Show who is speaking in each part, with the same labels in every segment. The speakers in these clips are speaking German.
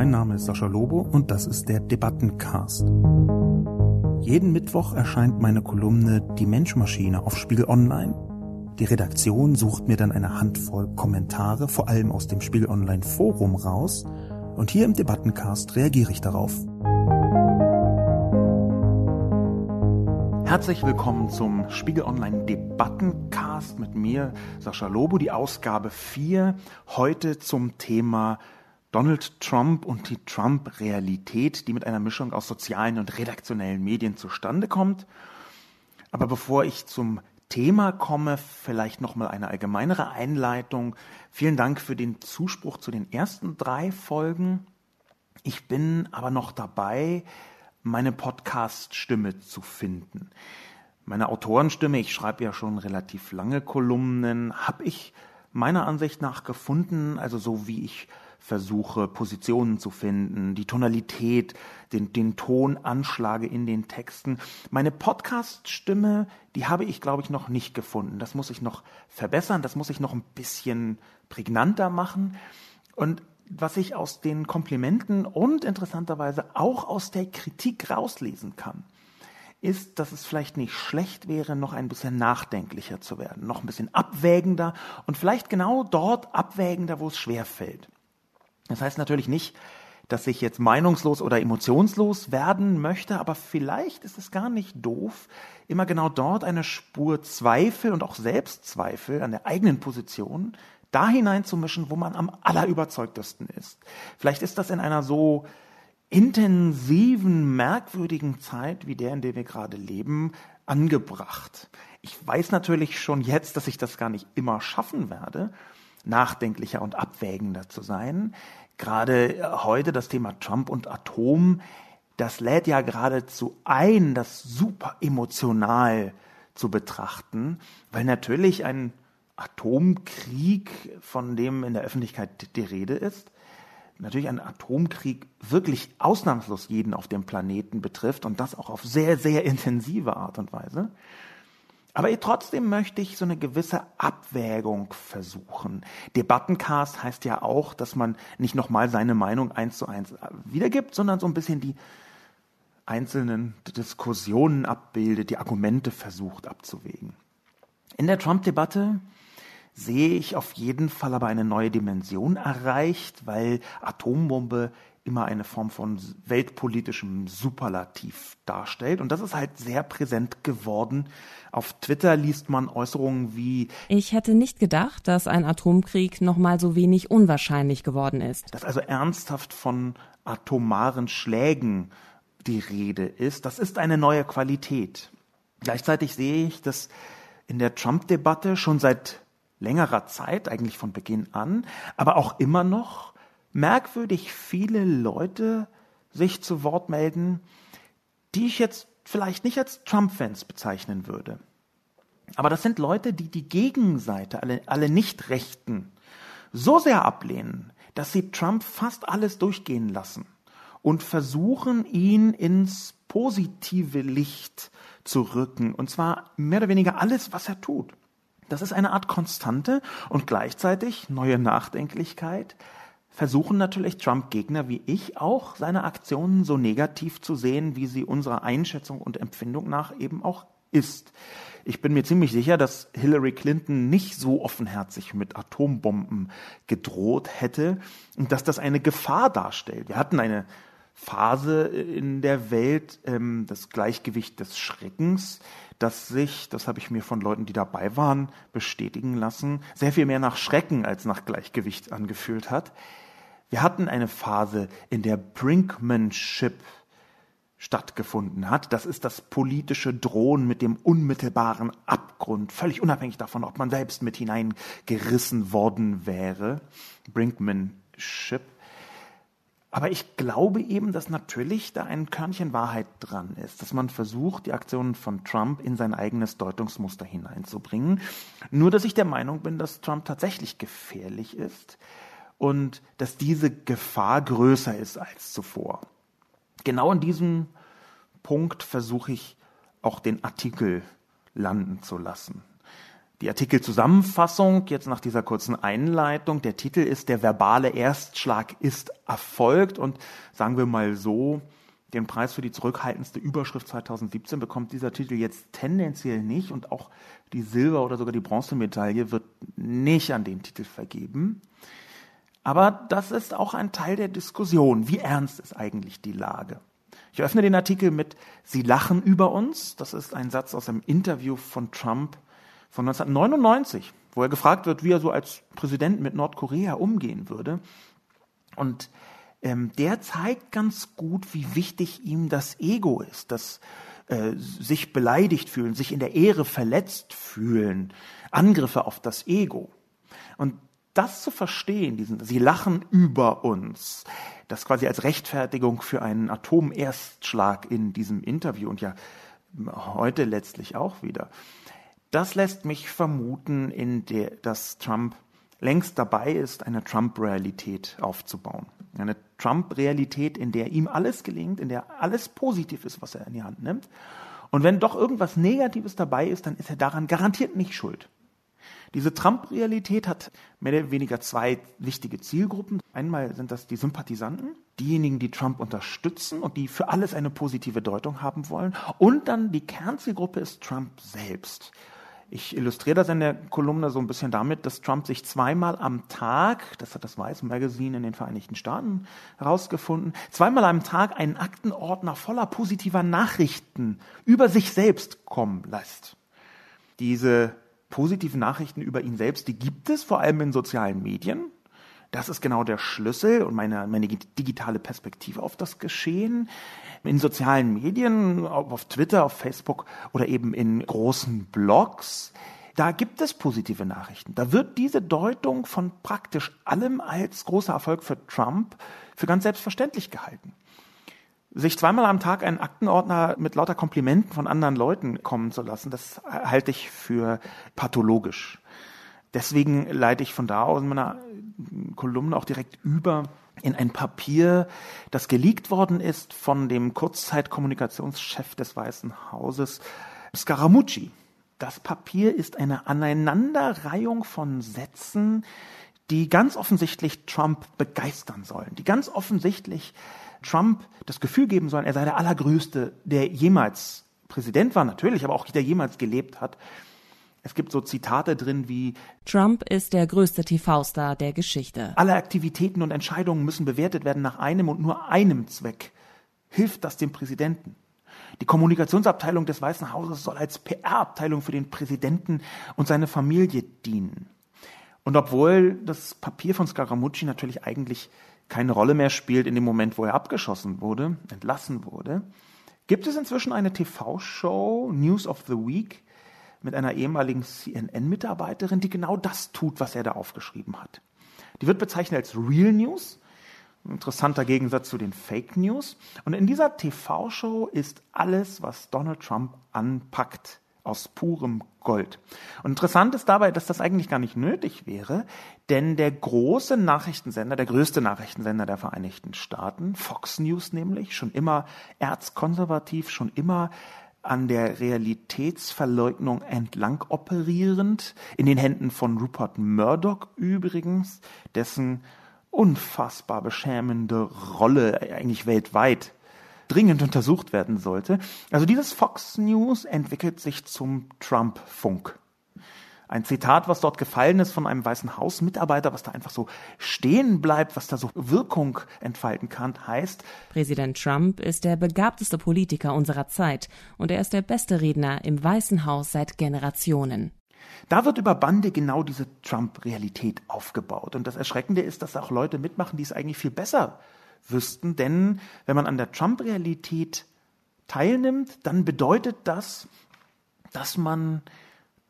Speaker 1: Mein Name ist Sascha Lobo und das ist der Debattencast. Jeden Mittwoch erscheint meine Kolumne Die Menschmaschine auf Spiegel Online. Die Redaktion sucht mir dann eine Handvoll Kommentare, vor allem aus dem Spiegel Online Forum raus, und hier im Debattencast reagiere ich darauf. Herzlich willkommen zum Spiegel Online Debattencast mit mir, Sascha Lobo, die Ausgabe 4, heute zum Thema Donald Trump und die Trump-Realität, die mit einer Mischung aus sozialen und redaktionellen Medien zustande kommt. Aber bevor ich zum Thema komme, vielleicht noch mal eine allgemeinere Einleitung. Vielen Dank für den Zuspruch zu den ersten drei Folgen. Ich bin aber noch dabei, meine Podcast-Stimme zu finden. Meine Autorenstimme, ich schreibe ja schon relativ lange Kolumnen, habe ich meiner Ansicht nach gefunden, also so wie ich versuche, Positionen zu finden, die Tonalität, den, den Ton anschlage in den Texten. Meine Podcast-Stimme, die habe ich, glaube ich, noch nicht gefunden. Das muss ich noch verbessern, das muss ich noch ein bisschen prägnanter machen. Und was ich aus den Komplimenten und interessanterweise auch aus der Kritik rauslesen kann, ist, dass es vielleicht nicht schlecht wäre, noch ein bisschen nachdenklicher zu werden, noch ein bisschen abwägender und vielleicht genau dort abwägender, wo es schwer fällt. Das heißt natürlich nicht, dass ich jetzt meinungslos oder emotionslos werden möchte, aber vielleicht ist es gar nicht doof, immer genau dort eine Spur Zweifel und auch Selbstzweifel an der eigenen Position da hineinzumischen, wo man am allerüberzeugtesten ist. Vielleicht ist das in einer so intensiven, merkwürdigen Zeit wie der, in der wir gerade leben, angebracht. Ich weiß natürlich schon jetzt, dass ich das gar nicht immer schaffen werde, nachdenklicher und abwägender zu sein. Gerade heute das Thema Trump und Atom, das lädt ja geradezu ein, das super emotional zu betrachten, weil natürlich ein Atomkrieg, von dem in der Öffentlichkeit die Rede ist, natürlich ein Atomkrieg wirklich ausnahmslos jeden auf dem Planeten betrifft und das auch auf sehr, sehr intensive Art und Weise. Aber trotzdem möchte ich so eine gewisse Abwägung versuchen. Debattencast heißt ja auch, dass man nicht nochmal seine Meinung eins zu eins wiedergibt, sondern so ein bisschen die einzelnen Diskussionen abbildet, die Argumente versucht abzuwägen. In der Trump-Debatte sehe ich auf jeden Fall aber eine neue Dimension erreicht, weil Atombombe immer eine Form von weltpolitischem Superlativ darstellt. Und das ist halt sehr präsent geworden. Auf Twitter liest man Äußerungen wie
Speaker 2: Ich hätte nicht gedacht, dass ein Atomkrieg nochmal so wenig unwahrscheinlich geworden ist.
Speaker 1: Dass also ernsthaft von atomaren Schlägen die Rede ist. Das ist eine neue Qualität. Gleichzeitig sehe ich, dass in der Trump-Debatte schon seit längerer Zeit, eigentlich von Beginn an, aber auch immer noch merkwürdig viele Leute sich zu Wort melden, die ich jetzt vielleicht nicht als Trump-Fans bezeichnen würde. Aber das sind Leute, die die Gegenseite, alle, alle Nicht-Rechten, so sehr ablehnen, dass sie Trump fast alles durchgehen lassen und versuchen, ihn ins positive Licht zu rücken. Und zwar mehr oder weniger alles, was er tut. Das ist eine Art Konstante und gleichzeitig neue Nachdenklichkeit versuchen natürlich Trump-Gegner wie ich auch seine Aktionen so negativ zu sehen, wie sie unserer Einschätzung und Empfindung nach eben auch ist. Ich bin mir ziemlich sicher, dass Hillary Clinton nicht so offenherzig mit Atombomben gedroht hätte und dass das eine Gefahr darstellt. Wir hatten eine Phase in der Welt, ähm, das Gleichgewicht des Schreckens, das sich, das habe ich mir von Leuten, die dabei waren, bestätigen lassen, sehr viel mehr nach Schrecken als nach Gleichgewicht angefühlt hat. Wir hatten eine Phase, in der Brinkmanship stattgefunden hat. Das ist das politische Drohen mit dem unmittelbaren Abgrund, völlig unabhängig davon, ob man selbst mit hineingerissen worden wäre. Brinkmanship. Aber ich glaube eben, dass natürlich da ein Körnchen Wahrheit dran ist, dass man versucht, die Aktionen von Trump in sein eigenes Deutungsmuster hineinzubringen. Nur, dass ich der Meinung bin, dass Trump tatsächlich gefährlich ist und dass diese Gefahr größer ist als zuvor. Genau in diesem Punkt versuche ich auch den Artikel landen zu lassen. Die Artikelzusammenfassung, jetzt nach dieser kurzen Einleitung, der Titel ist Der verbale Erstschlag ist erfolgt und sagen wir mal so, den Preis für die zurückhaltendste Überschrift 2017 bekommt dieser Titel jetzt tendenziell nicht und auch die Silber- oder sogar die Bronzemedaille wird nicht an den Titel vergeben. Aber das ist auch ein Teil der Diskussion. Wie ernst ist eigentlich die Lage? Ich öffne den Artikel mit Sie lachen über uns. Das ist ein Satz aus einem Interview von Trump von 1999, wo er gefragt wird, wie er so als Präsident mit Nordkorea umgehen würde. Und ähm, der zeigt ganz gut, wie wichtig ihm das Ego ist, das äh, sich beleidigt fühlen, sich in der Ehre verletzt fühlen, Angriffe auf das Ego. Und das zu verstehen, diesen, sie lachen über uns, das quasi als Rechtfertigung für einen Atomerstschlag in diesem Interview und ja heute letztlich auch wieder. Das lässt mich vermuten, in der, dass Trump längst dabei ist, eine Trump-Realität aufzubauen. Eine Trump-Realität, in der ihm alles gelingt, in der alles positiv ist, was er in die Hand nimmt. Und wenn doch irgendwas Negatives dabei ist, dann ist er daran garantiert nicht schuld. Diese Trump-Realität hat mehr oder weniger zwei wichtige Zielgruppen. Einmal sind das die Sympathisanten, diejenigen, die Trump unterstützen und die für alles eine positive Deutung haben wollen. Und dann die Kernzielgruppe ist Trump selbst. Ich illustriere das in der Kolumne so ein bisschen damit, dass Trump sich zweimal am Tag, das hat das Vice Magazine in den Vereinigten Staaten herausgefunden, zweimal am Tag einen Aktenordner voller positiver Nachrichten über sich selbst kommen lässt. Diese positiven Nachrichten über ihn selbst, die gibt es vor allem in sozialen Medien. Das ist genau der Schlüssel und meine, meine digitale Perspektive auf das Geschehen. In sozialen Medien, auf Twitter, auf Facebook oder eben in großen Blogs, da gibt es positive Nachrichten. Da wird diese Deutung von praktisch allem als großer Erfolg für Trump für ganz selbstverständlich gehalten. Sich zweimal am Tag einen Aktenordner mit lauter Komplimenten von anderen Leuten kommen zu lassen, das halte ich für pathologisch. Deswegen leite ich von da aus in meiner Kolumne auch direkt über in ein Papier, das geleakt worden ist von dem Kurzzeitkommunikationschef des Weißen Hauses, Scaramucci. Das Papier ist eine Aneinanderreihung von Sätzen, die ganz offensichtlich Trump begeistern sollen, die ganz offensichtlich Trump das Gefühl geben sollen, er sei der Allergrößte, der jemals Präsident war, natürlich, aber auch der jemals gelebt hat. Es gibt so Zitate drin wie
Speaker 2: Trump ist der größte TV-Star der Geschichte.
Speaker 1: Alle Aktivitäten und Entscheidungen müssen bewertet werden nach einem und nur einem Zweck. Hilft das dem Präsidenten? Die Kommunikationsabteilung des Weißen Hauses soll als PR-Abteilung für den Präsidenten und seine Familie dienen. Und obwohl das Papier von Scaramucci natürlich eigentlich keine Rolle mehr spielt in dem Moment, wo er abgeschossen wurde, entlassen wurde, gibt es inzwischen eine TV-Show, News of the Week, mit einer ehemaligen CNN-Mitarbeiterin, die genau das tut, was er da aufgeschrieben hat. Die wird bezeichnet als Real News, ein interessanter Gegensatz zu den Fake News. Und in dieser TV-Show ist alles, was Donald Trump anpackt, aus purem Gold. Und interessant ist dabei, dass das eigentlich gar nicht nötig wäre, denn der große Nachrichtensender, der größte Nachrichtensender der Vereinigten Staaten, Fox News nämlich, schon immer erzkonservativ, schon immer an der Realitätsverleugnung entlang operierend, in den Händen von Rupert Murdoch übrigens, dessen unfassbar beschämende Rolle eigentlich weltweit dringend untersucht werden sollte. Also dieses Fox News entwickelt sich zum Trump-Funk. Ein Zitat, was dort gefallen ist von einem Weißen Haus-Mitarbeiter, was da einfach so stehen bleibt, was da so Wirkung entfalten kann, heißt,
Speaker 2: Präsident Trump ist der begabteste Politiker unserer Zeit und er ist der beste Redner im Weißen Haus seit Generationen.
Speaker 1: Da wird über Bande genau diese Trump-Realität aufgebaut. Und das Erschreckende ist, dass auch Leute mitmachen, die es eigentlich viel besser wüssten. Denn wenn man an der Trump-Realität teilnimmt, dann bedeutet das, dass man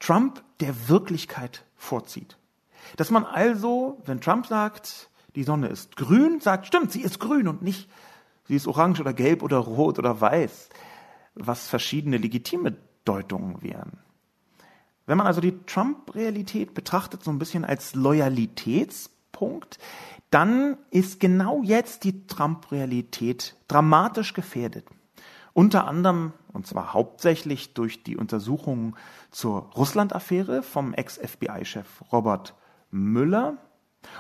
Speaker 1: Trump der Wirklichkeit vorzieht. Dass man also, wenn Trump sagt, die Sonne ist grün, sagt, stimmt, sie ist grün und nicht, sie ist orange oder gelb oder rot oder weiß, was verschiedene legitime Deutungen wären. Wenn man also die Trump-Realität betrachtet, so ein bisschen als Loyalitätspunkt, dann ist genau jetzt die Trump-Realität dramatisch gefährdet. Unter anderem, und zwar hauptsächlich durch die Untersuchungen zur Russland-Affäre vom Ex-FBI-Chef Robert Müller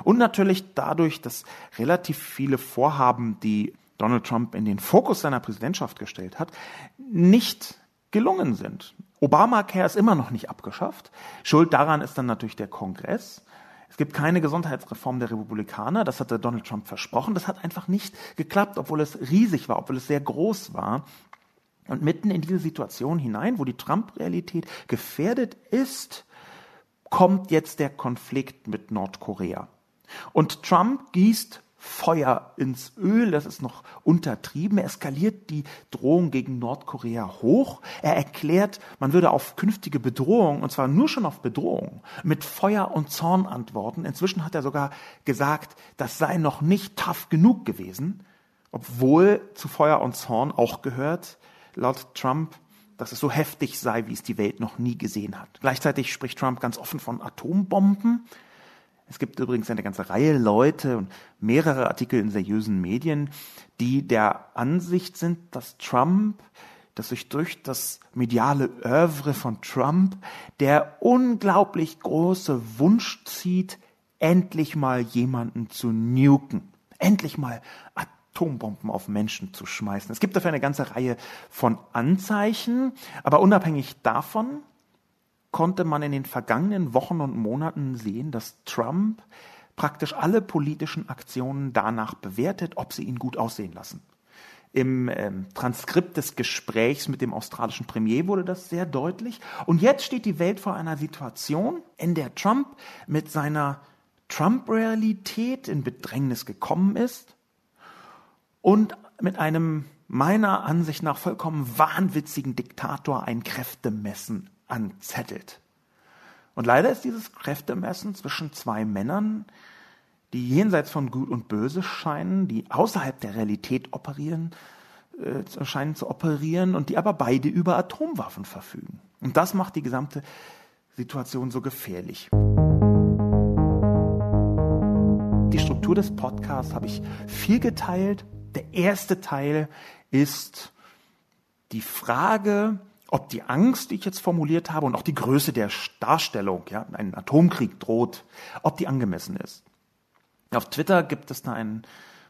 Speaker 1: und natürlich dadurch, dass relativ viele Vorhaben, die Donald Trump in den Fokus seiner Präsidentschaft gestellt hat, nicht gelungen sind. Obamacare ist immer noch nicht abgeschafft. Schuld daran ist dann natürlich der Kongress. Es gibt keine Gesundheitsreform der Republikaner. Das hatte Donald Trump versprochen. Das hat einfach nicht geklappt, obwohl es riesig war, obwohl es sehr groß war. Und mitten in diese Situation hinein, wo die Trump-Realität gefährdet ist, kommt jetzt der Konflikt mit Nordkorea. Und Trump gießt Feuer ins Öl, das ist noch untertrieben. Er eskaliert die Drohung gegen Nordkorea hoch. Er erklärt, man würde auf künftige Bedrohungen, und zwar nur schon auf Bedrohungen, mit Feuer und Zorn antworten. Inzwischen hat er sogar gesagt, das sei noch nicht tough genug gewesen, obwohl zu Feuer und Zorn auch gehört, laut Trump, dass es so heftig sei, wie es die Welt noch nie gesehen hat. Gleichzeitig spricht Trump ganz offen von Atombomben. Es gibt übrigens eine ganze Reihe Leute und mehrere Artikel in seriösen Medien, die der Ansicht sind, dass Trump, dass sich durch das mediale Oeuvre von Trump der unglaublich große Wunsch zieht, endlich mal jemanden zu nuken, endlich mal Atombomben auf Menschen zu schmeißen. Es gibt dafür eine ganze Reihe von Anzeichen, aber unabhängig davon konnte man in den vergangenen Wochen und Monaten sehen, dass Trump praktisch alle politischen Aktionen danach bewertet, ob sie ihn gut aussehen lassen. Im ähm, Transkript des Gesprächs mit dem australischen Premier wurde das sehr deutlich. Und jetzt steht die Welt vor einer Situation, in der Trump mit seiner Trump-Realität in Bedrängnis gekommen ist und mit einem meiner Ansicht nach vollkommen wahnwitzigen Diktator ein Kräftemessen anzettelt. Und leider ist dieses Kräftemessen zwischen zwei Männern, die jenseits von Gut und Böse scheinen, die außerhalb der Realität operieren, äh, scheinen zu operieren und die aber beide über Atomwaffen verfügen. Und das macht die gesamte Situation so gefährlich. Die Struktur des Podcasts habe ich viel geteilt. Der erste Teil ist die Frage, ob die Angst, die ich jetzt formuliert habe, und auch die Größe der Darstellung, ja, ein Atomkrieg droht, ob die angemessen ist. Auf Twitter gibt es da einen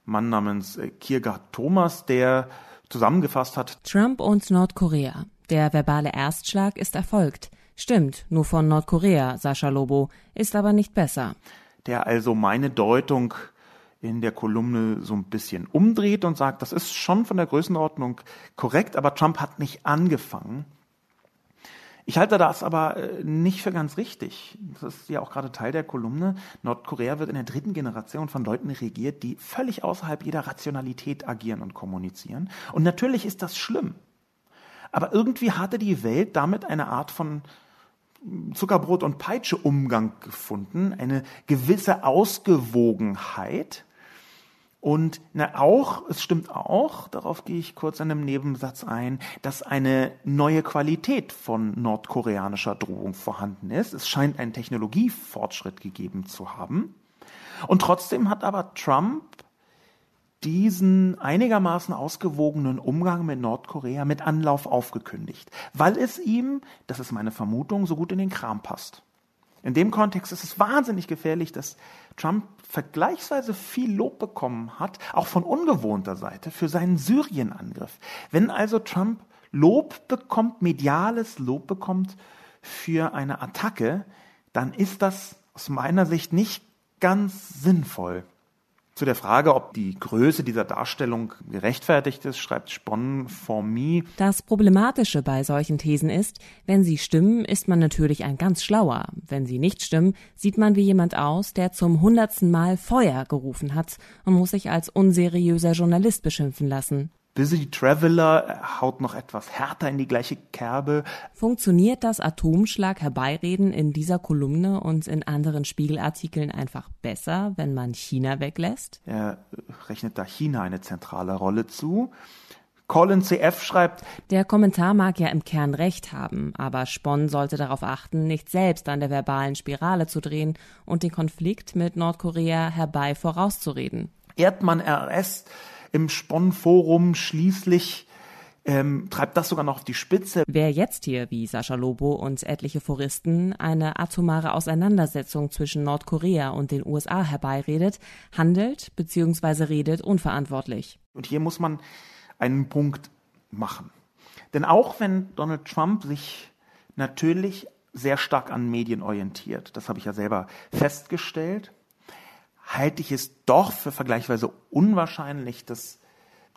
Speaker 1: Mann namens äh, Kiergard Thomas, der zusammengefasst hat.
Speaker 2: Trump und Nordkorea. Der verbale Erstschlag ist erfolgt. Stimmt, nur von Nordkorea, Sascha Lobo, ist aber nicht besser.
Speaker 1: Der also meine Deutung in der Kolumne so ein bisschen umdreht und sagt, das ist schon von der Größenordnung korrekt, aber Trump hat nicht angefangen. Ich halte das aber äh, nicht für ganz richtig. Das ist ja auch gerade Teil der Kolumne. Nordkorea wird in der dritten Generation von Leuten regiert, die völlig außerhalb jeder Rationalität agieren und kommunizieren. Und natürlich ist das schlimm. Aber irgendwie hatte die Welt damit eine Art von Zuckerbrot und Peitsche Umgang gefunden, eine gewisse Ausgewogenheit, und na, auch, es stimmt auch, darauf gehe ich kurz in einem Nebensatz ein, dass eine neue Qualität von nordkoreanischer Drohung vorhanden ist. Es scheint einen Technologiefortschritt gegeben zu haben. Und trotzdem hat aber Trump diesen einigermaßen ausgewogenen Umgang mit Nordkorea mit Anlauf aufgekündigt, weil es ihm, das ist meine Vermutung, so gut in den Kram passt. In dem Kontext ist es wahnsinnig gefährlich, dass Trump vergleichsweise viel Lob bekommen hat, auch von ungewohnter Seite, für seinen Syrien-Angriff. Wenn also Trump Lob bekommt, mediales Lob bekommt für eine Attacke, dann ist das aus meiner Sicht nicht ganz sinnvoll. Zu der Frage, ob die Größe dieser Darstellung gerechtfertigt ist, schreibt Spon for me.
Speaker 2: Das Problematische bei solchen Thesen ist, wenn sie stimmen, ist man natürlich ein ganz schlauer. Wenn sie nicht stimmen, sieht man wie jemand aus, der zum hundertsten Mal Feuer gerufen hat und muss sich als unseriöser Journalist beschimpfen lassen.
Speaker 1: Busy Traveler haut noch etwas härter in die gleiche Kerbe.
Speaker 2: Funktioniert das Atomschlag herbeireden in dieser Kolumne und in anderen Spiegelartikeln einfach besser, wenn man China weglässt?
Speaker 1: Er rechnet da China eine zentrale Rolle zu. Colin CF schreibt,
Speaker 2: der Kommentar mag ja im Kern recht haben, aber Spon sollte darauf achten, nicht selbst an der verbalen Spirale zu drehen und den Konflikt mit Nordkorea herbei vorauszureden.
Speaker 1: Erdmann RS im Spon-Forum schließlich ähm, treibt das sogar noch auf die Spitze.
Speaker 2: Wer jetzt hier, wie Sascha Lobo und etliche Foristen, eine atomare Auseinandersetzung zwischen Nordkorea und den USA herbeiredet, handelt bzw. redet unverantwortlich.
Speaker 1: Und hier muss man einen Punkt machen. Denn auch wenn Donald Trump sich natürlich sehr stark an Medien orientiert, das habe ich ja selber festgestellt, halte ich es doch für vergleichsweise unwahrscheinlich, dass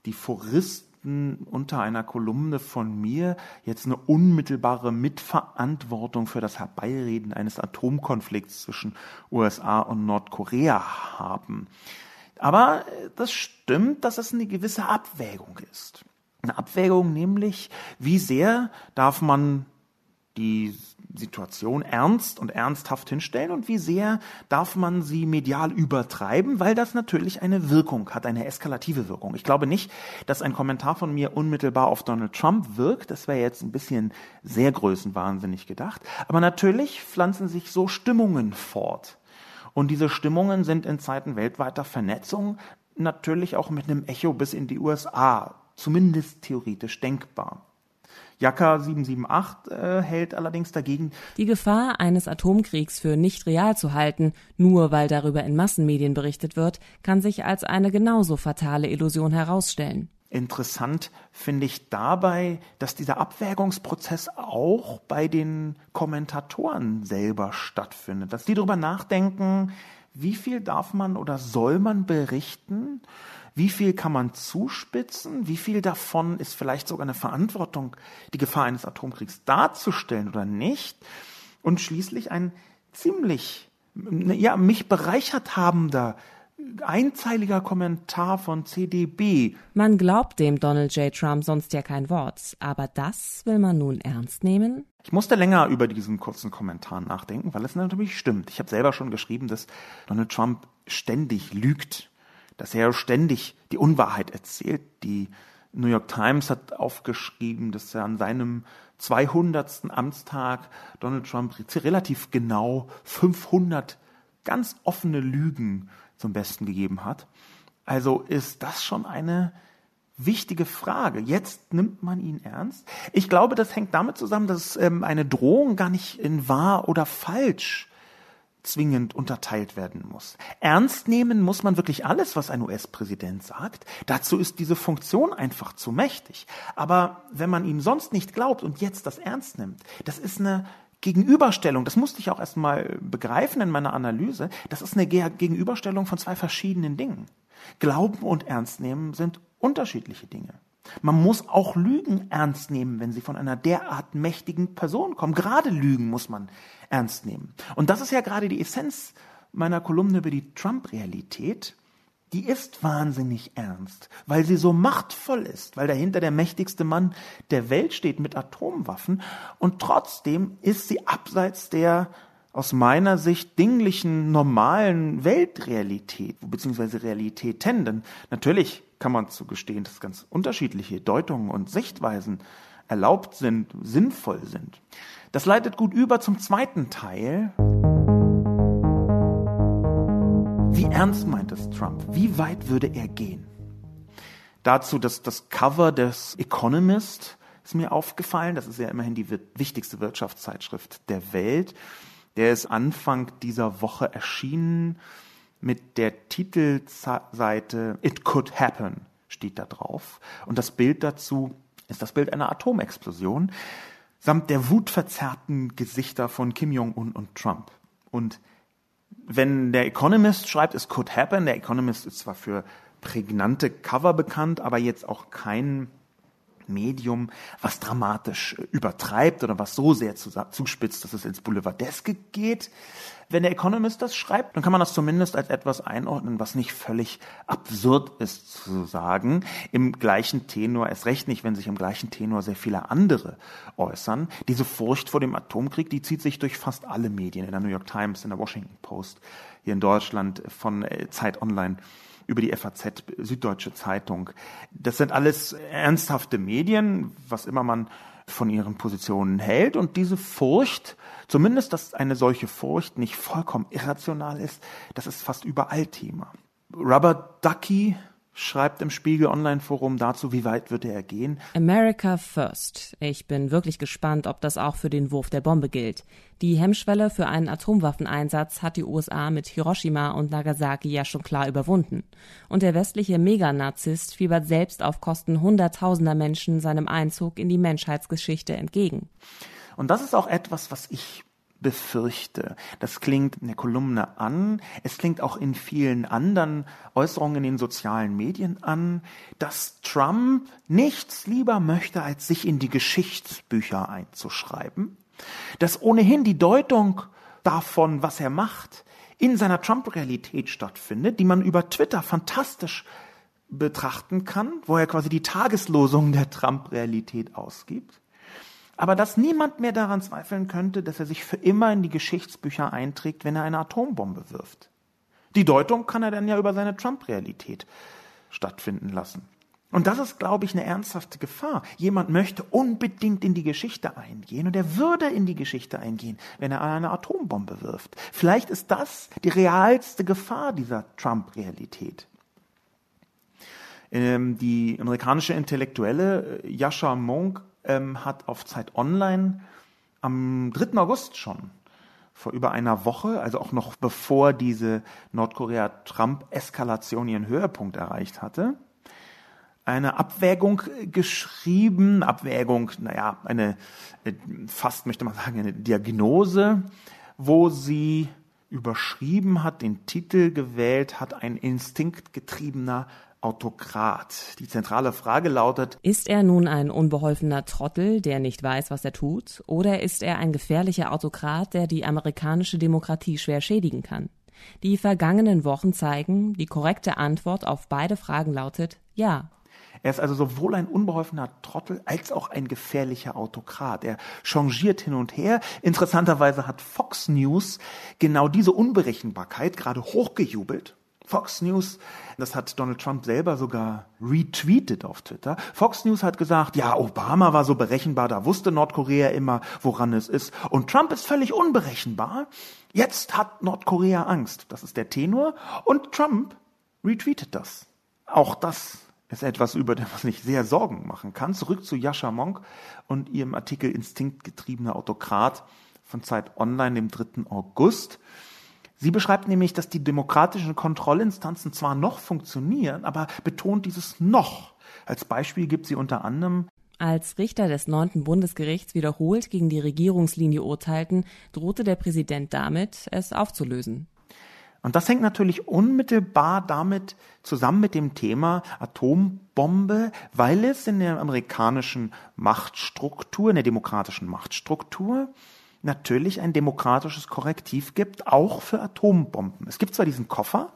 Speaker 1: die Foristen unter einer Kolumne von mir jetzt eine unmittelbare Mitverantwortung für das Herbeireden eines Atomkonflikts zwischen USA und Nordkorea haben. Aber das stimmt, dass es eine gewisse Abwägung ist. Eine Abwägung nämlich, wie sehr darf man die Situation ernst und ernsthaft hinstellen und wie sehr darf man sie medial übertreiben, weil das natürlich eine Wirkung hat, eine eskalative Wirkung. Ich glaube nicht, dass ein Kommentar von mir unmittelbar auf Donald Trump wirkt. Das wäre jetzt ein bisschen sehr größenwahnsinnig gedacht. Aber natürlich pflanzen sich so Stimmungen fort. Und diese Stimmungen sind in Zeiten weltweiter Vernetzung natürlich auch mit einem Echo bis in die USA, zumindest theoretisch denkbar. Jaka 778 äh, hält allerdings dagegen.
Speaker 2: Die Gefahr eines Atomkriegs für nicht real zu halten, nur weil darüber in Massenmedien berichtet wird, kann sich als eine genauso fatale Illusion herausstellen.
Speaker 1: Interessant finde ich dabei, dass dieser Abwägungsprozess auch bei den Kommentatoren selber stattfindet, dass die darüber nachdenken, wie viel darf man oder soll man berichten wie viel kann man zuspitzen? Wie viel davon ist vielleicht sogar eine Verantwortung, die Gefahr eines Atomkriegs darzustellen oder nicht? Und schließlich ein ziemlich, ja, mich bereichert habender einzeiliger Kommentar von CDB.
Speaker 2: Man glaubt dem Donald J. Trump sonst ja kein Wort, aber das will man nun ernst nehmen?
Speaker 1: Ich musste länger über diesen kurzen Kommentar nachdenken, weil es natürlich stimmt. Ich habe selber schon geschrieben, dass Donald Trump ständig lügt dass er ständig die Unwahrheit erzählt. Die New York Times hat aufgeschrieben, dass er an seinem 200. Amtstag Donald Trump relativ genau 500 ganz offene Lügen zum Besten gegeben hat. Also ist das schon eine wichtige Frage. Jetzt nimmt man ihn ernst. Ich glaube, das hängt damit zusammen, dass ähm, eine Drohung gar nicht in wahr oder falsch zwingend unterteilt werden muss. Ernst nehmen muss man wirklich alles, was ein US-Präsident sagt. Dazu ist diese Funktion einfach zu mächtig. Aber wenn man ihm sonst nicht glaubt und jetzt das ernst nimmt, das ist eine Gegenüberstellung, das musste ich auch erstmal begreifen in meiner Analyse, das ist eine Gegenüberstellung von zwei verschiedenen Dingen. Glauben und Ernst nehmen sind unterschiedliche Dinge. Man muss auch Lügen ernst nehmen, wenn sie von einer derart mächtigen Person kommen. Gerade Lügen muss man ernst nehmen. Und das ist ja gerade die Essenz meiner Kolumne über die Trump-Realität. Die ist wahnsinnig ernst, weil sie so machtvoll ist, weil dahinter der mächtigste Mann der Welt steht mit Atomwaffen. Und trotzdem ist sie abseits der aus meiner Sicht dinglichen, normalen Weltrealität, beziehungsweise Realitäten. Denn natürlich kann man zugestehen, dass ganz unterschiedliche Deutungen und Sichtweisen erlaubt sind, sinnvoll sind. Das leitet gut über zum zweiten Teil. Wie ernst meint es Trump? Wie weit würde er gehen? Dazu dass das Cover des Economist ist mir aufgefallen. Das ist ja immerhin die wichtigste Wirtschaftszeitschrift der Welt. Der ist Anfang dieser Woche erschienen mit der Titelseite It Could Happen steht da drauf. Und das Bild dazu ist das Bild einer Atomexplosion samt der wutverzerrten Gesichter von Kim Jong-un und Trump. Und wenn der Economist schreibt, es could happen, der Economist ist zwar für prägnante Cover bekannt, aber jetzt auch kein Medium, was dramatisch übertreibt oder was so sehr zuspitzt, dass es ins Boulevardeske geht. Wenn der Economist das schreibt, dann kann man das zumindest als etwas einordnen, was nicht völlig absurd ist zu sagen. Im gleichen Tenor, erst recht nicht, wenn sich im gleichen Tenor sehr viele andere äußern. Diese Furcht vor dem Atomkrieg, die zieht sich durch fast alle Medien, in der New York Times, in der Washington Post, hier in Deutschland von äh, Zeit Online über die FAZ, Süddeutsche Zeitung. Das sind alles ernsthafte Medien, was immer man von ihren Positionen hält. Und diese Furcht, zumindest, dass eine solche Furcht nicht vollkommen irrational ist, das ist fast überall Thema. Robert Ducky schreibt im Spiegel Online Forum dazu, wie weit würde er gehen?
Speaker 2: America first. Ich bin wirklich gespannt, ob das auch für den Wurf der Bombe gilt. Die Hemmschwelle für einen Atomwaffeneinsatz hat die USA mit Hiroshima und Nagasaki ja schon klar überwunden. Und der westliche Meganazist fiebert selbst auf Kosten hunderttausender Menschen seinem Einzug in die Menschheitsgeschichte entgegen.
Speaker 1: Und das ist auch etwas, was ich befürchte. Das klingt in der Kolumne an, es klingt auch in vielen anderen Äußerungen in den sozialen Medien an, dass Trump nichts lieber möchte, als sich in die Geschichtsbücher einzuschreiben, dass ohnehin die Deutung davon, was er macht, in seiner Trump-Realität stattfindet, die man über Twitter fantastisch betrachten kann, wo er quasi die Tageslosung der Trump-Realität ausgibt aber dass niemand mehr daran zweifeln könnte, dass er sich für immer in die Geschichtsbücher einträgt, wenn er eine Atombombe wirft. Die Deutung kann er dann ja über seine Trump-Realität stattfinden lassen. Und das ist, glaube ich, eine ernsthafte Gefahr. Jemand möchte unbedingt in die Geschichte eingehen und er würde in die Geschichte eingehen, wenn er eine Atombombe wirft. Vielleicht ist das die realste Gefahr dieser Trump-Realität. Ähm, die amerikanische Intellektuelle äh, Yasha Monk ähm, hat auf Zeit Online am 3. August schon vor über einer Woche, also auch noch bevor diese Nordkorea-Trump-Eskalation ihren Höhepunkt erreicht hatte, eine Abwägung geschrieben, Abwägung, naja, eine, äh, fast möchte man sagen, eine Diagnose, wo sie überschrieben hat, den Titel gewählt hat, ein instinktgetriebener Autokrat. Die zentrale Frage lautet,
Speaker 2: ist er nun ein unbeholfener Trottel, der nicht weiß, was er tut, oder ist er ein gefährlicher Autokrat, der die amerikanische Demokratie schwer schädigen kann? Die vergangenen Wochen zeigen, die korrekte Antwort auf beide Fragen lautet ja.
Speaker 1: Er ist also sowohl ein unbeholfener Trottel als auch ein gefährlicher Autokrat. Er changiert hin und her. Interessanterweise hat Fox News genau diese Unberechenbarkeit gerade hochgejubelt Fox News, das hat Donald Trump selber sogar retweetet auf Twitter. Fox News hat gesagt, ja, Obama war so berechenbar, da wusste Nordkorea immer, woran es ist. Und Trump ist völlig unberechenbar. Jetzt hat Nordkorea Angst. Das ist der Tenor. Und Trump retweetet das. Auch das ist etwas, über das man sich sehr Sorgen machen kann. Zurück zu Yasha Monk und ihrem Artikel Instinktgetriebener Autokrat von Zeit Online, dem 3. August. Sie beschreibt nämlich, dass die demokratischen Kontrollinstanzen zwar noch funktionieren, aber betont dieses noch. Als Beispiel gibt sie unter anderem
Speaker 2: als Richter des neunten Bundesgerichts wiederholt gegen die Regierungslinie urteilten, drohte der Präsident damit, es aufzulösen.
Speaker 1: Und das hängt natürlich unmittelbar damit zusammen mit dem Thema Atombombe, weil es in der amerikanischen Machtstruktur, in der demokratischen Machtstruktur, natürlich ein demokratisches Korrektiv gibt, auch für Atombomben. Es gibt zwar diesen Koffer,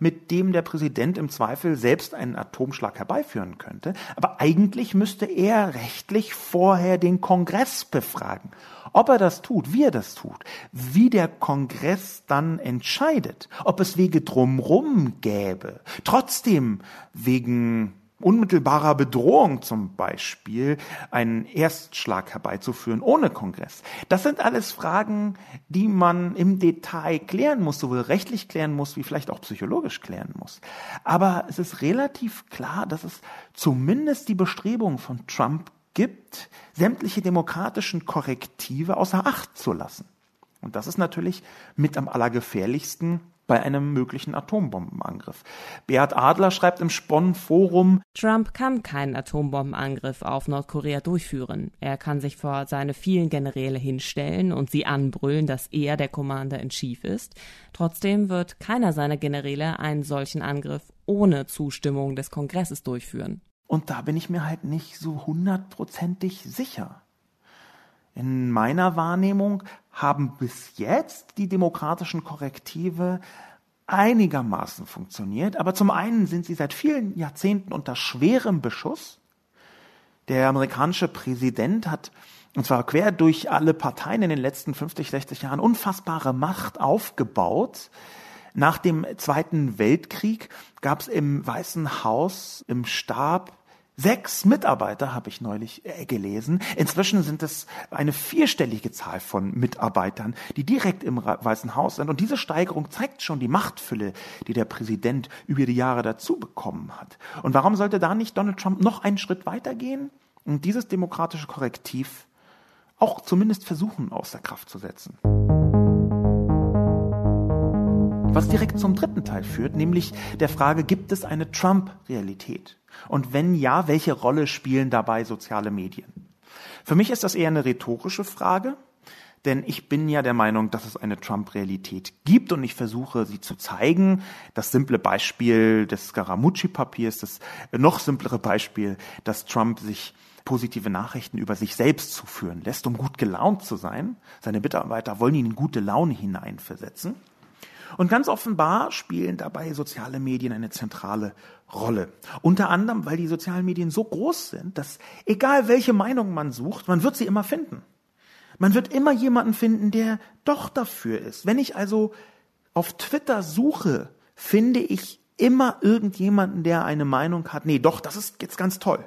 Speaker 1: mit dem der Präsident im Zweifel selbst einen Atomschlag herbeiführen könnte, aber eigentlich müsste er rechtlich vorher den Kongress befragen. Ob er das tut, wie er das tut, wie der Kongress dann entscheidet, ob es Wege drumrum gäbe, trotzdem wegen unmittelbarer Bedrohung zum Beispiel einen Erstschlag herbeizuführen ohne Kongress. Das sind alles Fragen, die man im Detail klären muss, sowohl rechtlich klären muss, wie vielleicht auch psychologisch klären muss. Aber es ist relativ klar, dass es zumindest die Bestrebung von Trump gibt, sämtliche demokratischen Korrektive außer Acht zu lassen. Und das ist natürlich mit am allergefährlichsten bei einem möglichen Atombombenangriff. Beat Adler schreibt im Spon Forum,
Speaker 2: Trump kann keinen Atombombenangriff auf Nordkorea durchführen. Er kann sich vor seine vielen Generäle hinstellen und sie anbrüllen, dass er der Commander in Chief ist. Trotzdem wird keiner seiner Generäle einen solchen Angriff ohne Zustimmung des Kongresses durchführen.
Speaker 1: Und da bin ich mir halt nicht so hundertprozentig sicher. In meiner Wahrnehmung haben bis jetzt die demokratischen Korrektive einigermaßen funktioniert, aber zum einen sind sie seit vielen Jahrzehnten unter schwerem Beschuss. Der amerikanische Präsident hat, und zwar quer durch alle Parteien in den letzten 50, 60 Jahren, unfassbare Macht aufgebaut. Nach dem Zweiten Weltkrieg gab es im Weißen Haus, im Stab Sechs Mitarbeiter habe ich neulich äh, gelesen. Inzwischen sind es eine vierstellige Zahl von Mitarbeitern, die direkt im Weißen Haus sind. Und diese Steigerung zeigt schon die Machtfülle, die der Präsident über die Jahre dazu bekommen hat. Und warum sollte da nicht Donald Trump noch einen Schritt weitergehen und dieses demokratische Korrektiv auch zumindest versuchen außer Kraft zu setzen? Was direkt zum dritten Teil führt, nämlich der Frage, gibt es eine Trump-Realität? Und wenn ja, welche Rolle spielen dabei soziale Medien? Für mich ist das eher eine rhetorische Frage, denn ich bin ja der Meinung, dass es eine Trump-Realität gibt und ich versuche sie zu zeigen. Das simple Beispiel des Scaramucci-Papiers, das noch simplere Beispiel, dass Trump sich positive Nachrichten über sich selbst zuführen lässt, um gut gelaunt zu sein. Seine Mitarbeiter wollen ihn in gute Laune hineinversetzen. Und ganz offenbar spielen dabei soziale Medien eine zentrale Rolle. Unter anderem, weil die sozialen Medien so groß sind, dass egal welche Meinung man sucht, man wird sie immer finden. Man wird immer jemanden finden, der doch dafür ist. Wenn ich also auf Twitter suche, finde ich immer irgendjemanden, der eine Meinung hat, nee, doch, das ist jetzt ganz toll.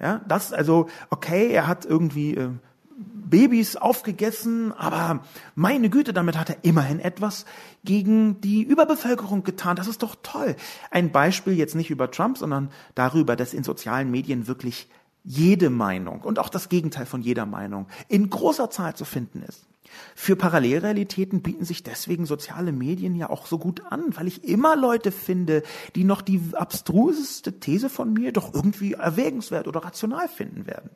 Speaker 1: Ja, das, also, okay, er hat irgendwie äh, Babys aufgegessen, aber meine Güte, damit hat er immerhin etwas gegen die Überbevölkerung getan. Das ist doch toll. Ein Beispiel jetzt nicht über Trump, sondern darüber, dass in sozialen Medien wirklich jede Meinung und auch das Gegenteil von jeder Meinung in großer Zahl zu finden ist. Für Parallelrealitäten bieten sich deswegen soziale Medien ja auch so gut an, weil ich immer Leute finde, die noch die abstruseste These von mir doch irgendwie erwägenswert oder rational finden werden.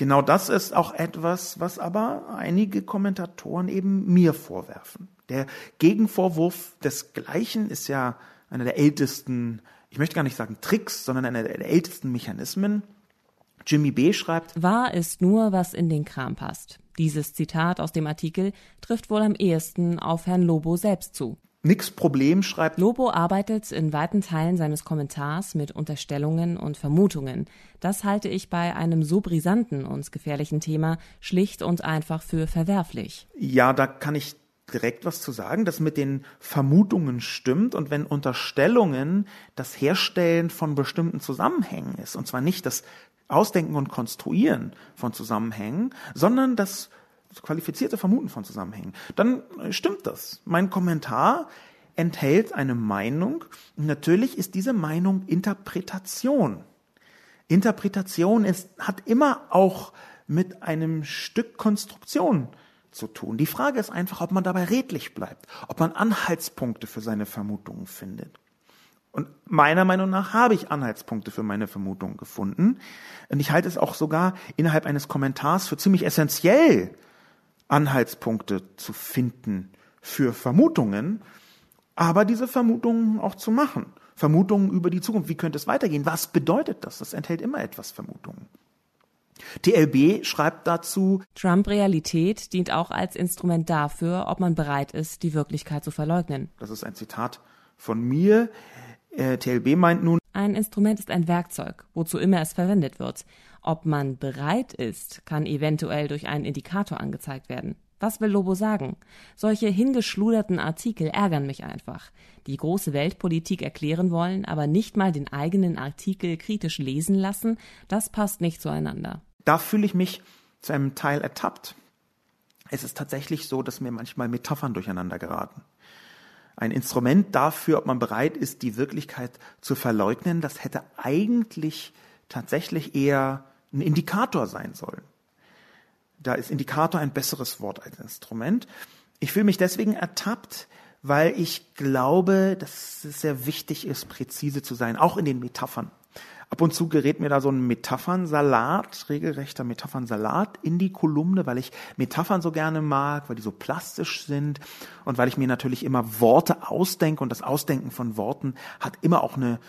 Speaker 1: Genau das ist auch etwas, was aber einige Kommentatoren eben mir vorwerfen. Der Gegenvorwurf desgleichen ist ja einer der ältesten, ich möchte gar nicht sagen Tricks, sondern einer der ältesten Mechanismen. Jimmy B. schreibt,
Speaker 2: Wahr ist nur, was in den Kram passt. Dieses Zitat aus dem Artikel trifft wohl am ehesten auf Herrn Lobo selbst zu.
Speaker 1: Nix Problem schreibt.
Speaker 2: Lobo arbeitet in weiten Teilen seines Kommentars mit Unterstellungen und Vermutungen. Das halte ich bei einem so brisanten und gefährlichen Thema schlicht und einfach für verwerflich.
Speaker 1: Ja, da kann ich direkt was zu sagen, das mit den Vermutungen stimmt und wenn Unterstellungen das Herstellen von bestimmten Zusammenhängen ist, und zwar nicht das Ausdenken und Konstruieren von Zusammenhängen, sondern das qualifizierte Vermuten von Zusammenhängen, dann stimmt das. Mein Kommentar enthält eine Meinung. Natürlich ist diese Meinung Interpretation. Interpretation ist, hat immer auch mit einem Stück Konstruktion zu tun. Die Frage ist einfach, ob man dabei redlich bleibt, ob man Anhaltspunkte für seine Vermutungen findet. Und meiner Meinung nach habe ich Anhaltspunkte für meine Vermutungen gefunden. Und ich halte es auch sogar innerhalb eines Kommentars für ziemlich essentiell, Anhaltspunkte zu finden für Vermutungen, aber diese Vermutungen auch zu machen. Vermutungen über die Zukunft. Wie könnte es weitergehen? Was bedeutet das? Das enthält immer etwas Vermutungen. TLB schreibt dazu,
Speaker 2: Trump-Realität dient auch als Instrument dafür, ob man bereit ist, die Wirklichkeit zu verleugnen.
Speaker 1: Das ist ein Zitat von mir. Äh, TLB meint nun,
Speaker 2: ein Instrument ist ein Werkzeug, wozu immer es verwendet wird. Ob man bereit ist, kann eventuell durch einen Indikator angezeigt werden. Was will Lobo sagen? Solche hingeschluderten Artikel ärgern mich einfach. Die große Weltpolitik erklären wollen, aber nicht mal den eigenen Artikel kritisch lesen lassen, das passt nicht zueinander.
Speaker 1: Da fühle ich mich zu einem Teil ertappt. Es ist tatsächlich so, dass mir manchmal Metaphern durcheinander geraten. Ein Instrument dafür, ob man bereit ist, die Wirklichkeit zu verleugnen, das hätte eigentlich tatsächlich eher ein Indikator sein sollen. Da ist Indikator ein besseres Wort als Instrument. Ich fühle mich deswegen ertappt, weil ich glaube, dass es sehr wichtig ist, präzise zu sein, auch in den Metaphern. Ab und zu gerät mir da so ein Metaphernsalat, regelrechter Metaphernsalat in die Kolumne, weil ich Metaphern so gerne mag, weil die so plastisch sind und weil ich mir natürlich immer Worte ausdenke und das Ausdenken von Worten hat immer auch eine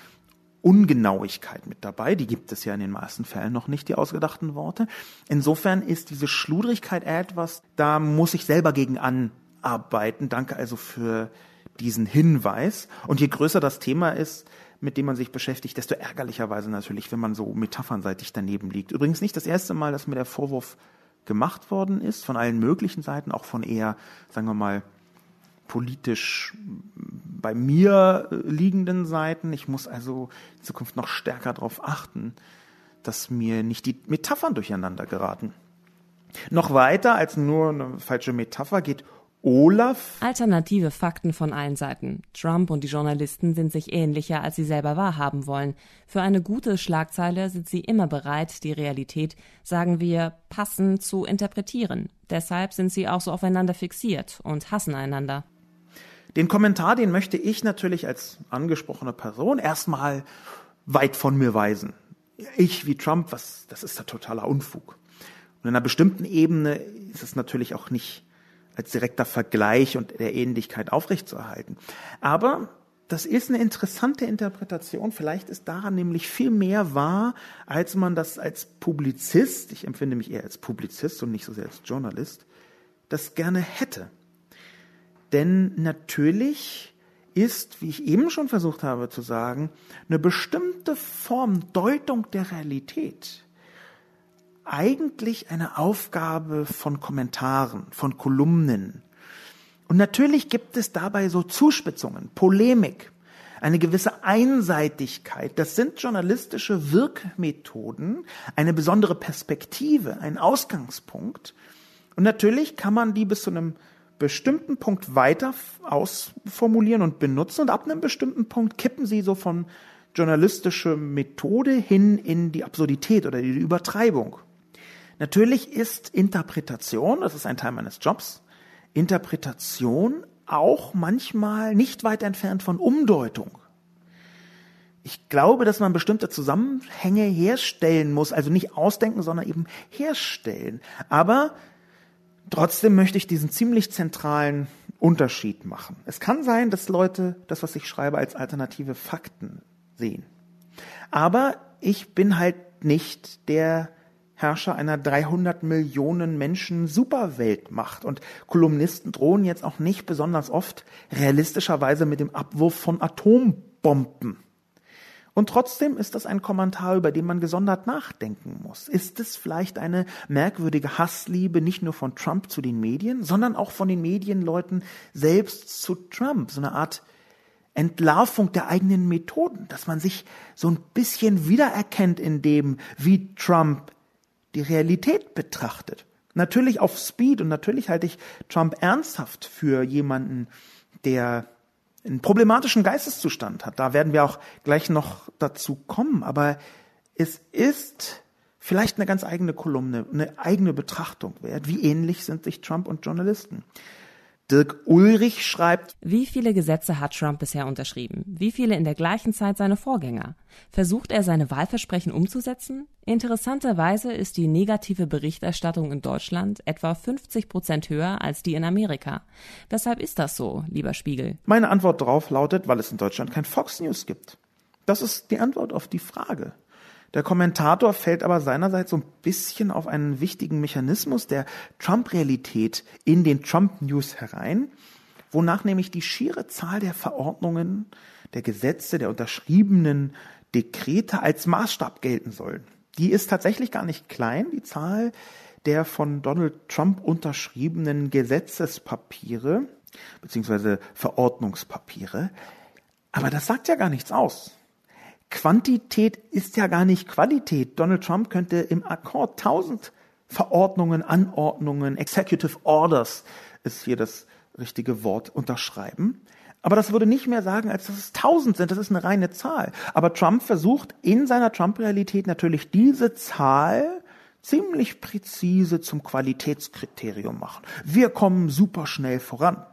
Speaker 1: Ungenauigkeit mit dabei. Die gibt es ja in den meisten Fällen noch nicht, die ausgedachten Worte. Insofern ist diese Schludrigkeit etwas, da muss ich selber gegen anarbeiten. Danke also für diesen Hinweis. Und je größer das Thema ist, mit dem man sich beschäftigt, desto ärgerlicherweise natürlich, wenn man so metaphernseitig daneben liegt. Übrigens nicht das erste Mal, dass mir der Vorwurf gemacht worden ist, von allen möglichen Seiten, auch von eher, sagen wir mal, politisch bei mir liegenden Seiten. Ich muss also in Zukunft noch stärker darauf achten, dass mir nicht die Metaphern durcheinander geraten. Noch weiter als nur eine falsche Metapher geht Olaf.
Speaker 2: Alternative Fakten von allen Seiten. Trump und die Journalisten sind sich ähnlicher, als sie selber wahrhaben wollen. Für eine gute Schlagzeile sind sie immer bereit, die Realität, sagen wir, passend zu interpretieren. Deshalb sind sie auch so aufeinander fixiert und hassen einander.
Speaker 1: Den Kommentar, den möchte ich natürlich als angesprochene Person erstmal weit von mir weisen. Ich wie Trump, was, das ist ja totaler Unfug. Und in einer bestimmten Ebene ist es natürlich auch nicht als direkter Vergleich und der Ähnlichkeit aufrechtzuerhalten. Aber das ist eine interessante Interpretation. Vielleicht ist daran nämlich viel mehr wahr, als man das als Publizist, ich empfinde mich eher als Publizist und nicht so sehr als Journalist, das gerne hätte. Denn natürlich ist, wie ich eben schon versucht habe zu sagen, eine bestimmte Form Deutung der Realität eigentlich eine Aufgabe von Kommentaren, von Kolumnen. Und natürlich gibt es dabei so Zuspitzungen, Polemik, eine gewisse Einseitigkeit. Das sind journalistische Wirkmethoden, eine besondere Perspektive, ein Ausgangspunkt. Und natürlich kann man die bis zu einem bestimmten Punkt weiter ausformulieren und benutzen und ab einem bestimmten Punkt kippen sie so von journalistischer Methode hin in die Absurdität oder die Übertreibung. Natürlich ist Interpretation, das ist ein Teil meines Jobs, Interpretation auch manchmal nicht weit entfernt von Umdeutung. Ich glaube, dass man bestimmte Zusammenhänge herstellen muss, also nicht ausdenken, sondern eben herstellen. Aber Trotzdem möchte ich diesen ziemlich zentralen Unterschied machen. Es kann sein, dass Leute das, was ich schreibe, als alternative Fakten sehen. Aber ich bin halt nicht der Herrscher einer 300 Millionen Menschen Superweltmacht und Kolumnisten drohen jetzt auch nicht besonders oft realistischerweise mit dem Abwurf von Atombomben. Und trotzdem ist das ein Kommentar, über den man gesondert nachdenken muss. Ist es vielleicht eine merkwürdige Hassliebe nicht nur von Trump zu den Medien, sondern auch von den Medienleuten selbst zu Trump? So eine Art Entlarvung der eigenen Methoden, dass man sich so ein bisschen wiedererkennt in dem, wie Trump die Realität betrachtet. Natürlich auf Speed und natürlich halte ich Trump ernsthaft für jemanden, der einen problematischen Geisteszustand hat. Da werden wir auch gleich noch dazu kommen. Aber es ist vielleicht eine ganz eigene Kolumne, eine eigene Betrachtung wert. Wie ähnlich sind sich Trump und Journalisten? Dirk Ulrich schreibt,
Speaker 2: Wie viele Gesetze hat Trump bisher unterschrieben? Wie viele in der gleichen Zeit seine Vorgänger? Versucht er seine Wahlversprechen umzusetzen? Interessanterweise ist die negative Berichterstattung in Deutschland etwa 50 Prozent höher als die in Amerika. Weshalb ist das so, lieber Spiegel?
Speaker 1: Meine Antwort darauf lautet, weil es in Deutschland kein Fox News gibt. Das ist die Antwort auf die Frage. Der Kommentator fällt aber seinerseits so ein bisschen auf einen wichtigen Mechanismus der Trump-Realität in den Trump-News herein, wonach nämlich die schiere Zahl der Verordnungen, der Gesetze, der unterschriebenen Dekrete als Maßstab gelten sollen. Die ist tatsächlich gar nicht klein, die Zahl der von Donald Trump unterschriebenen Gesetzespapiere beziehungsweise Verordnungspapiere. Aber das sagt ja gar nichts aus. Quantität ist ja gar nicht Qualität. Donald Trump könnte im Akkord tausend Verordnungen, Anordnungen, Executive Orders ist hier das richtige Wort unterschreiben. Aber das würde nicht mehr sagen, als dass es tausend sind. Das ist eine reine Zahl. Aber Trump versucht in seiner Trump-Realität natürlich diese Zahl ziemlich präzise zum Qualitätskriterium machen. Wir kommen super schnell voran.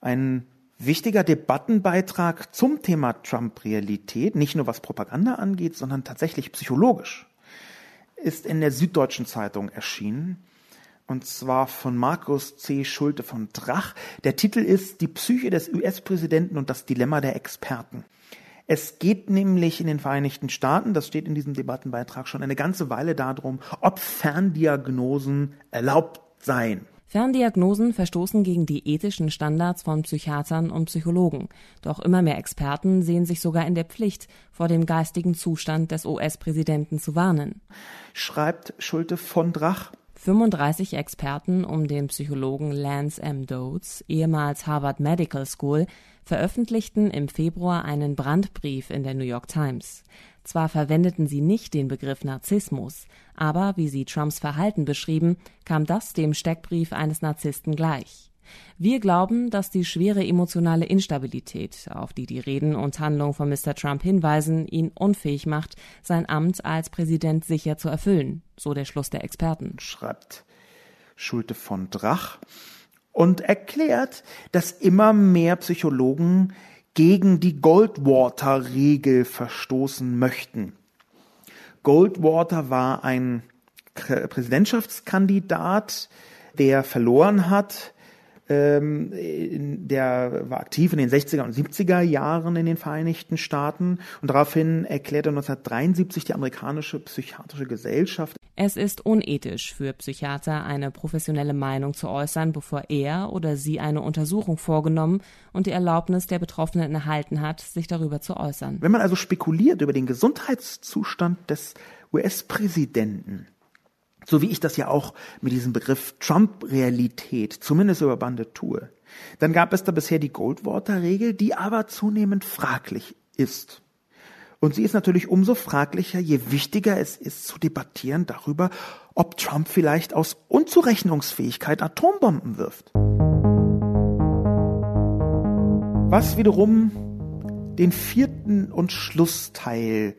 Speaker 1: Ein wichtiger Debattenbeitrag zum Thema Trump-Realität, nicht nur was Propaganda angeht, sondern tatsächlich psychologisch, ist in der Süddeutschen Zeitung erschienen. Und zwar von Markus C. Schulte von Drach. Der Titel ist Die Psyche des US-Präsidenten und das Dilemma der Experten. Es geht nämlich in den Vereinigten Staaten, das steht in diesem Debattenbeitrag schon eine ganze Weile darum, ob Ferndiagnosen erlaubt seien.
Speaker 2: Ferndiagnosen verstoßen gegen die ethischen Standards von Psychiatern und Psychologen. Doch immer mehr Experten sehen sich sogar in der Pflicht, vor dem geistigen Zustand des US-Präsidenten zu warnen.
Speaker 1: Schreibt Schulte von Drach.
Speaker 2: 35 Experten um den Psychologen Lance M. Dodds, ehemals Harvard Medical School, veröffentlichten im Februar einen Brandbrief in der New York Times. Zwar verwendeten sie nicht den Begriff Narzissmus, aber wie sie Trumps Verhalten beschrieben, kam das dem Steckbrief eines Narzissten gleich. Wir glauben, dass die schwere emotionale Instabilität, auf die die Reden und Handlungen von Mr. Trump hinweisen, ihn unfähig macht, sein Amt als Präsident sicher zu erfüllen, so der Schluss der Experten.
Speaker 1: Schreibt Schulte von Drach und erklärt, dass immer mehr Psychologen gegen die Goldwater-Regel verstoßen möchten. Goldwater war ein Präsidentschaftskandidat, der verloren hat ähm, der war aktiv in den 60er und 70er Jahren in den Vereinigten Staaten und daraufhin erklärte 1973 die amerikanische psychiatrische Gesellschaft.
Speaker 2: Es ist unethisch für Psychiater, eine professionelle Meinung zu äußern, bevor er oder sie eine Untersuchung vorgenommen und die Erlaubnis der Betroffenen erhalten hat, sich darüber zu äußern.
Speaker 1: Wenn man also spekuliert über den Gesundheitszustand des US-Präsidenten, so wie ich das ja auch mit diesem Begriff Trump-Realität zumindest über Bande tue. Dann gab es da bisher die Goldwater-Regel, die aber zunehmend fraglich ist. Und sie ist natürlich umso fraglicher, je wichtiger es ist zu debattieren darüber, ob Trump vielleicht aus Unzurechnungsfähigkeit Atombomben wirft. Was wiederum den vierten und Schlussteil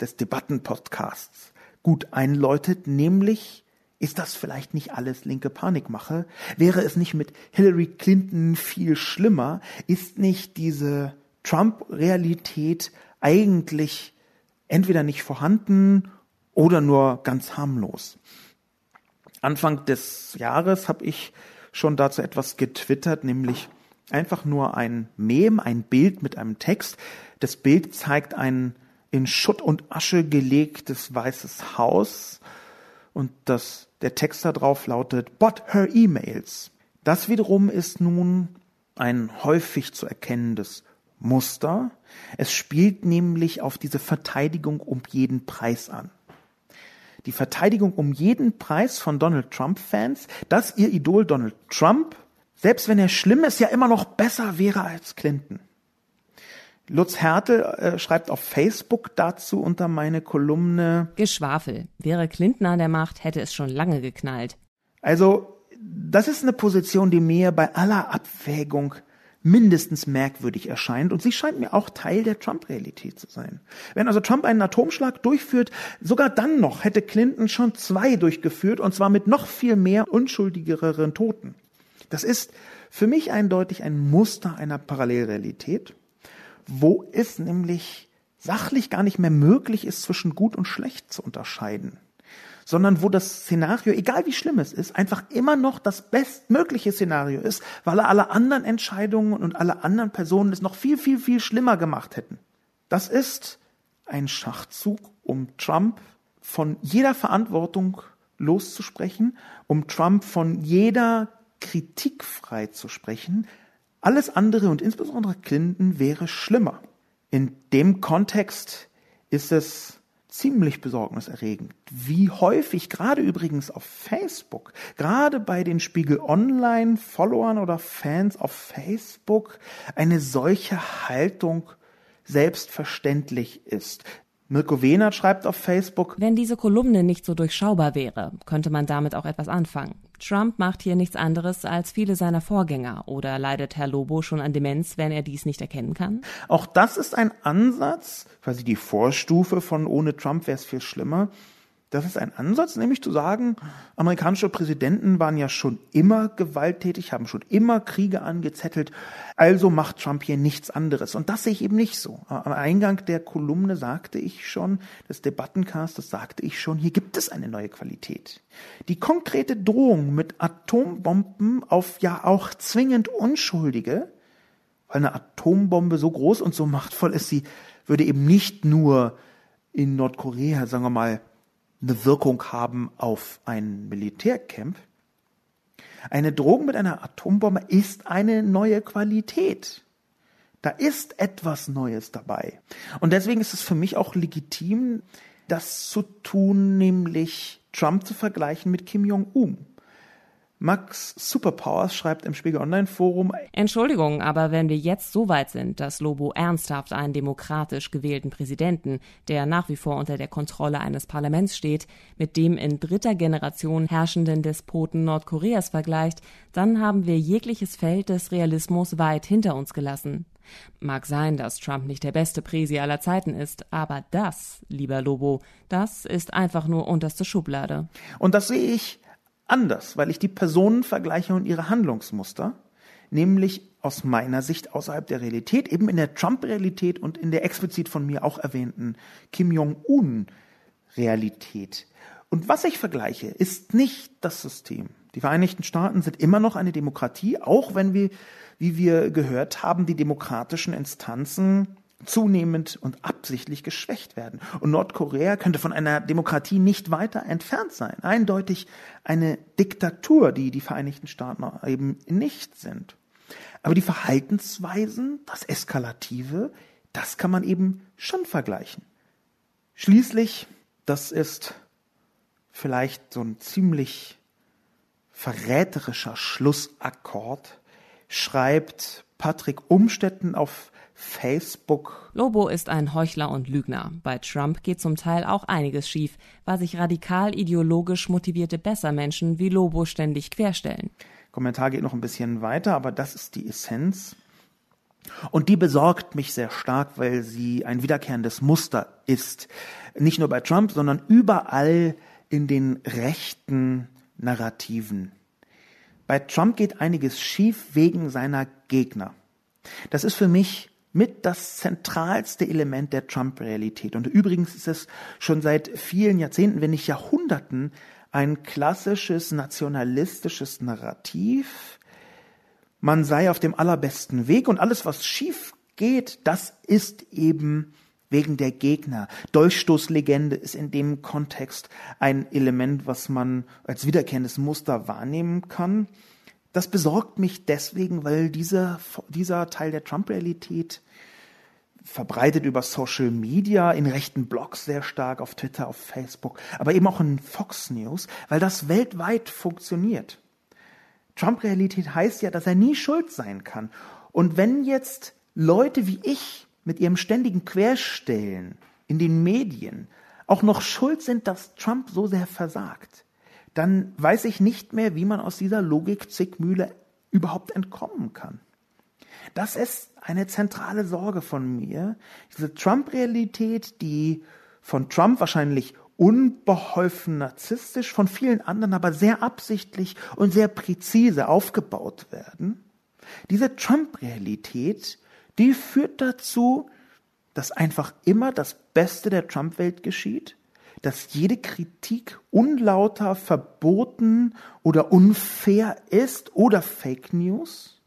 Speaker 1: des Debattenpodcasts gut einläutet, nämlich ist das vielleicht nicht alles linke Panikmache? Wäre es nicht mit Hillary Clinton viel schlimmer? Ist nicht diese Trump-Realität eigentlich entweder nicht vorhanden oder nur ganz harmlos? Anfang des Jahres habe ich schon dazu etwas getwittert, nämlich einfach nur ein Mem, ein Bild mit einem Text. Das Bild zeigt einen in Schutt und Asche gelegtes weißes Haus und das, der Text darauf lautet, but her emails. Das wiederum ist nun ein häufig zu erkennendes Muster. Es spielt nämlich auf diese Verteidigung um jeden Preis an. Die Verteidigung um jeden Preis von Donald Trump-Fans, dass ihr Idol Donald Trump, selbst wenn er schlimm ist, ja immer noch besser wäre als Clinton. Lutz Härte äh, schreibt auf Facebook dazu unter meine Kolumne
Speaker 2: Geschwafel. Wäre Clinton an der Macht, hätte es schon lange geknallt.
Speaker 1: Also, das ist eine Position, die mir bei aller Abwägung mindestens merkwürdig erscheint und sie scheint mir auch Teil der Trump-Realität zu sein. Wenn also Trump einen Atomschlag durchführt, sogar dann noch hätte Clinton schon zwei durchgeführt und zwar mit noch viel mehr unschuldigeren Toten. Das ist für mich eindeutig ein Muster einer Parallelrealität wo es nämlich sachlich gar nicht mehr möglich ist, zwischen gut und schlecht zu unterscheiden, sondern wo das Szenario, egal wie schlimm es ist, einfach immer noch das bestmögliche Szenario ist, weil alle anderen Entscheidungen und alle anderen Personen es noch viel, viel, viel schlimmer gemacht hätten. Das ist ein Schachzug, um Trump von jeder Verantwortung loszusprechen, um Trump von jeder Kritik frei zu sprechen, alles andere und insbesondere Clinton wäre schlimmer. In dem Kontext ist es ziemlich besorgniserregend, wie häufig, gerade übrigens auf Facebook, gerade bei den Spiegel Online-Followern oder Fans auf Facebook, eine solche Haltung selbstverständlich ist. Mirko Wehnert schreibt auf Facebook,
Speaker 2: wenn diese Kolumne nicht so durchschaubar wäre, könnte man damit auch etwas anfangen. Trump macht hier nichts anderes als viele seiner Vorgänger. Oder leidet Herr Lobo schon an Demenz, wenn er dies nicht erkennen kann?
Speaker 1: Auch das ist ein Ansatz, quasi die Vorstufe von ohne Trump wäre es viel schlimmer, das ist ein Ansatz, nämlich zu sagen, amerikanische Präsidenten waren ja schon immer gewalttätig, haben schon immer Kriege angezettelt, also macht Trump hier nichts anderes. Und das sehe ich eben nicht so. Am Eingang der Kolumne sagte ich schon, des Debattencastes sagte ich schon, hier gibt es eine neue Qualität. Die konkrete Drohung mit Atombomben auf ja auch zwingend Unschuldige, weil eine Atombombe so groß und so machtvoll ist, sie würde eben nicht nur in Nordkorea, sagen wir mal, eine Wirkung haben auf ein Militärcamp. Eine Drogen mit einer Atombombe ist eine neue Qualität. Da ist etwas Neues dabei. Und deswegen ist es für mich auch legitim, das zu tun, nämlich Trump zu vergleichen mit Kim Jong-un. Max Superpowers schreibt im Spiegel Online Forum
Speaker 2: Entschuldigung, aber wenn wir jetzt so weit sind, dass Lobo ernsthaft einen demokratisch gewählten Präsidenten, der nach wie vor unter der Kontrolle eines Parlaments steht, mit dem in dritter Generation herrschenden Despoten Nordkoreas vergleicht, dann haben wir jegliches Feld des Realismus weit hinter uns gelassen. Mag sein, dass Trump nicht der beste Präsi aller Zeiten ist, aber das, lieber Lobo, das ist einfach nur unterste Schublade.
Speaker 1: Und das sehe ich anders, weil ich die Personen vergleiche und ihre Handlungsmuster, nämlich aus meiner Sicht außerhalb der Realität, eben in der Trump-Realität und in der explizit von mir auch erwähnten Kim Jong-un-Realität. Und was ich vergleiche, ist nicht das System. Die Vereinigten Staaten sind immer noch eine Demokratie, auch wenn wir, wie wir gehört haben, die demokratischen Instanzen zunehmend und absichtlich geschwächt werden. Und Nordkorea könnte von einer Demokratie nicht weiter entfernt sein. Eindeutig eine Diktatur, die die Vereinigten Staaten eben nicht sind. Aber die Verhaltensweisen, das Eskalative, das kann man eben schon vergleichen. Schließlich, das ist vielleicht so ein ziemlich verräterischer Schlussakkord, schreibt Patrick Umstetten auf Facebook.
Speaker 2: Lobo ist ein Heuchler und Lügner. Bei Trump geht zum Teil auch einiges schief, weil sich radikal ideologisch motivierte Bessermenschen wie Lobo ständig querstellen.
Speaker 1: Kommentar geht noch ein bisschen weiter, aber das ist die Essenz. Und die besorgt mich sehr stark, weil sie ein wiederkehrendes Muster ist. Nicht nur bei Trump, sondern überall in den rechten Narrativen. Bei Trump geht einiges schief wegen seiner Gegner. Das ist für mich mit das zentralste Element der Trump-Realität. Und übrigens ist es schon seit vielen Jahrzehnten, wenn nicht Jahrhunderten, ein klassisches nationalistisches Narrativ. Man sei auf dem allerbesten Weg und alles, was schief geht, das ist eben wegen der Gegner. Dolchstoßlegende ist in dem Kontext ein Element, was man als wiederkehrendes Muster wahrnehmen kann. Das besorgt mich deswegen, weil dieser, dieser Teil der Trump-Realität verbreitet über Social Media, in rechten Blogs sehr stark, auf Twitter, auf Facebook, aber eben auch in Fox News, weil das weltweit funktioniert. Trump-Realität heißt ja, dass er nie schuld sein kann. Und wenn jetzt Leute wie ich mit ihrem ständigen Querstellen in den Medien auch noch schuld sind, dass Trump so sehr versagt, dann weiß ich nicht mehr, wie man aus dieser Logik-Zickmühle überhaupt entkommen kann. Das ist eine zentrale Sorge von mir. Diese Trump-Realität, die von Trump wahrscheinlich unbeholfen narzisstisch, von vielen anderen aber sehr absichtlich und sehr präzise aufgebaut werden. Diese Trump-Realität, die führt dazu, dass einfach immer das Beste der Trump-Welt geschieht, dass jede Kritik unlauter, verboten oder unfair ist oder Fake News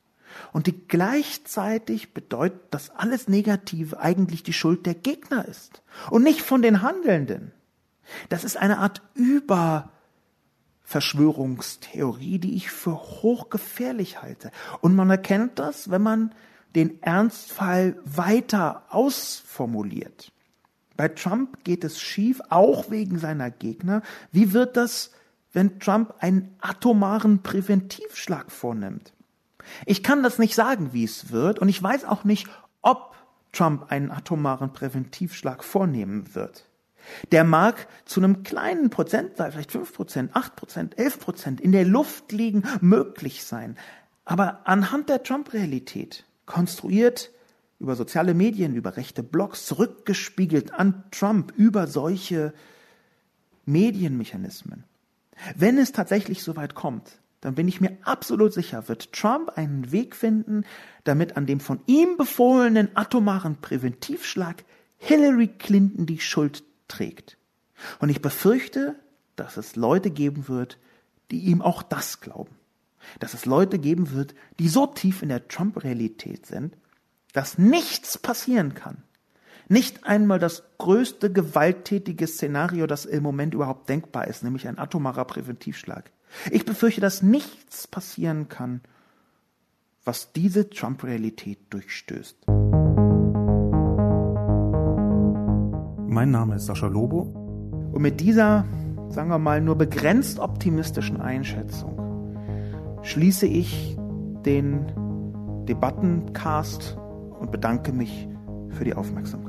Speaker 1: und die gleichzeitig bedeutet, dass alles Negative eigentlich die Schuld der Gegner ist und nicht von den Handelnden. Das ist eine Art Überverschwörungstheorie, die ich für hochgefährlich halte. Und man erkennt das, wenn man den Ernstfall weiter ausformuliert. Bei Trump geht es schief, auch wegen seiner Gegner. Wie wird das, wenn Trump einen atomaren Präventivschlag vornimmt? Ich kann das nicht sagen, wie es wird, und ich weiß auch nicht, ob Trump einen atomaren Präventivschlag vornehmen wird. Der mag zu einem kleinen Prozentteil, vielleicht fünf Prozent, acht Prozent, elf Prozent in der Luft liegen, möglich sein. Aber anhand der Trump-Realität, konstruiert über soziale Medien, über rechte Blogs, zurückgespiegelt an Trump, über solche Medienmechanismen. Wenn es tatsächlich so weit kommt, dann bin ich mir absolut sicher, wird Trump einen Weg finden, damit an dem von ihm befohlenen atomaren Präventivschlag Hillary Clinton die Schuld trägt. Und ich befürchte, dass es Leute geben wird, die ihm auch das glauben. Dass es Leute geben wird, die so tief in der Trump-Realität sind, dass nichts passieren kann. Nicht einmal das größte gewalttätige Szenario, das im Moment überhaupt denkbar ist, nämlich ein atomarer Präventivschlag. Ich befürchte, dass nichts passieren kann, was diese Trump-Realität durchstößt.
Speaker 3: Mein Name ist Sascha Lobo.
Speaker 1: Und mit dieser sagen wir mal, nur begrenzt optimistischen Einschätzung schließe ich den Debattencast und bedanke mich für die Aufmerksamkeit.